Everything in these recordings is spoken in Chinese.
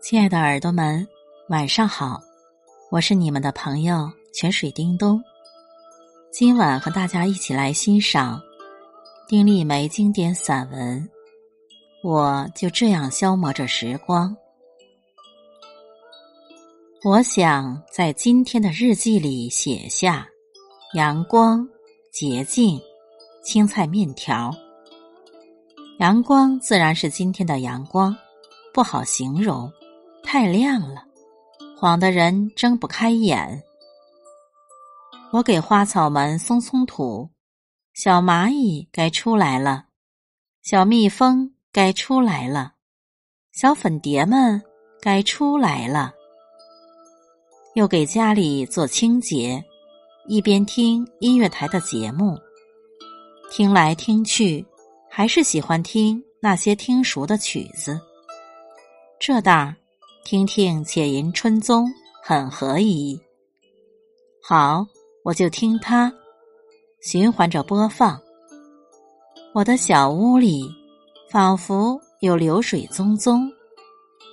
亲爱的耳朵们，晚上好！我是你们的朋友泉水叮咚。今晚和大家一起来欣赏丁立梅经典散文《我就这样消磨着时光》。我想在今天的日记里写下：阳光、洁净、青菜面条。阳光自然是今天的阳光，不好形容。太亮了，晃得人睁不开眼。我给花草们松松土，小蚂蚁该出来了，小蜜蜂该出来了，小粉蝶们该出来了。又给家里做清洁，一边听音乐台的节目，听来听去，还是喜欢听那些听熟的曲子。这当儿。听听《且吟春踪》很合宜。好，我就听它，循环着播放。我的小屋里，仿佛有流水淙淙，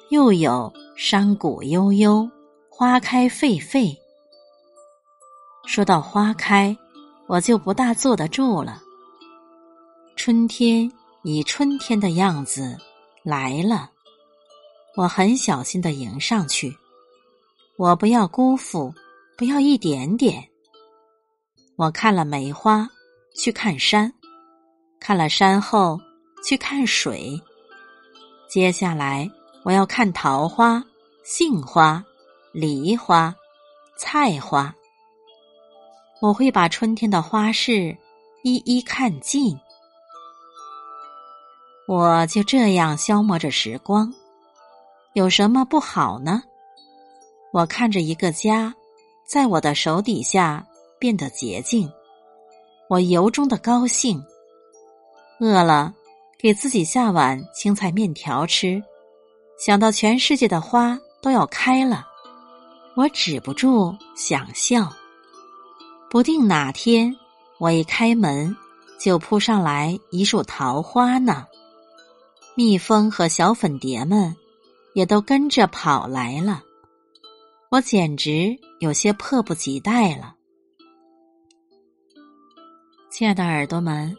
又有山谷悠悠，花开沸沸。说到花开，我就不大坐得住了。春天以春天的样子来了。我很小心的迎上去，我不要辜负，不要一点点。我看了梅花，去看山，看了山后去看水。接下来我要看桃花、杏花、梨花、菜花。我会把春天的花事一一看尽。我就这样消磨着时光。有什么不好呢？我看着一个家，在我的手底下变得洁净，我由衷的高兴。饿了，给自己下碗青菜面条吃。想到全世界的花都要开了，我止不住想笑。不定哪天，我一开门，就扑上来一束桃花呢。蜜蜂和小粉蝶们。也都跟着跑来了，我简直有些迫不及待了。亲爱的耳朵们，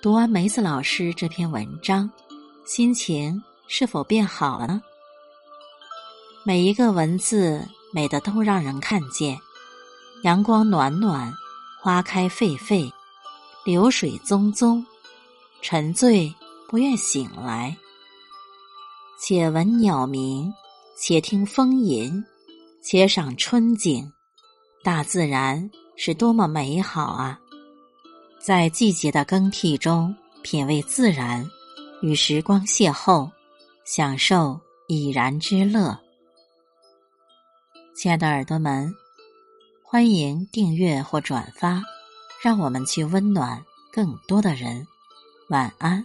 读完梅子老师这篇文章，心情是否变好了呢？每一个文字美的都让人看见，阳光暖暖，花开沸沸，流水淙淙，沉醉不愿醒来。且闻鸟鸣，且听风吟，且赏春景，大自然是多么美好啊！在季节的更替中，品味自然，与时光邂逅，享受已然之乐。亲爱的耳朵们，欢迎订阅或转发，让我们去温暖更多的人。晚安。